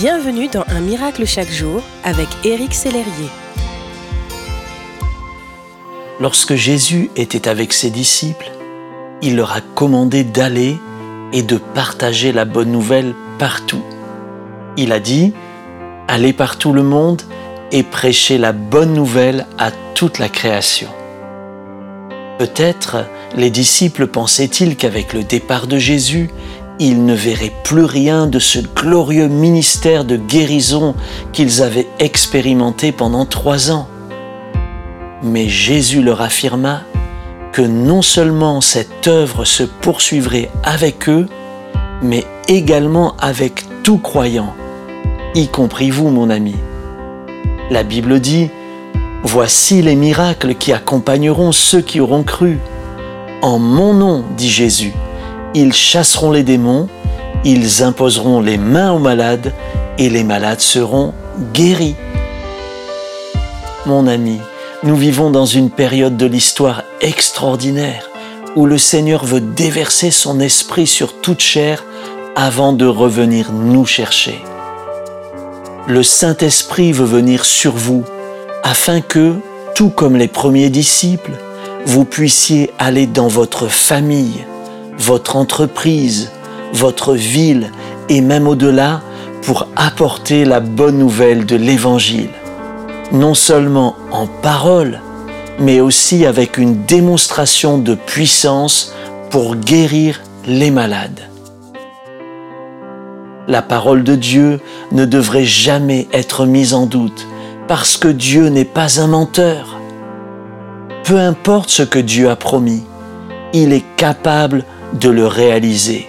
Bienvenue dans Un miracle chaque jour avec Éric Sellerier. Lorsque Jésus était avec ses disciples, il leur a commandé d'aller et de partager la bonne nouvelle partout. Il a dit, Allez par tout le monde et prêchez la bonne nouvelle à toute la création. Peut-être les disciples pensaient-ils qu'avec le départ de Jésus, ils ne verraient plus rien de ce glorieux ministère de guérison qu'ils avaient expérimenté pendant trois ans. Mais Jésus leur affirma que non seulement cette œuvre se poursuivrait avec eux, mais également avec tout croyant, y compris vous, mon ami. La Bible dit, Voici les miracles qui accompagneront ceux qui auront cru. En mon nom, dit Jésus, ils chasseront les démons, ils imposeront les mains aux malades, et les malades seront guéris. Mon ami, nous vivons dans une période de l'histoire extraordinaire où le Seigneur veut déverser son esprit sur toute chair avant de revenir nous chercher. Le Saint-Esprit veut venir sur vous afin que, tout comme les premiers disciples, vous puissiez aller dans votre famille, votre entreprise, votre ville et même au-delà pour apporter la bonne nouvelle de l'Évangile, non seulement en parole, mais aussi avec une démonstration de puissance pour guérir les malades. La parole de Dieu ne devrait jamais être mise en doute parce que Dieu n'est pas un menteur. Peu importe ce que Dieu a promis, il est capable de le réaliser.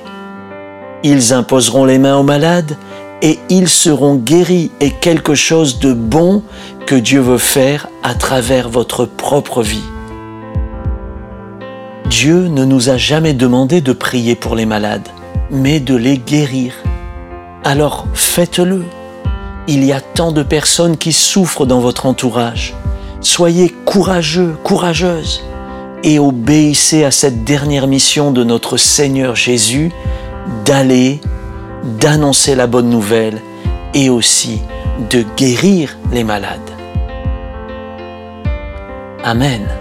Ils imposeront les mains aux malades et ils seront guéris et quelque chose de bon que Dieu veut faire à travers votre propre vie. Dieu ne nous a jamais demandé de prier pour les malades, mais de les guérir. Alors faites-le. Il y a tant de personnes qui souffrent dans votre entourage. Soyez courageux, courageuse et obéissez à cette dernière mission de notre Seigneur Jésus d'aller, d'annoncer la bonne nouvelle et aussi de guérir les malades. Amen.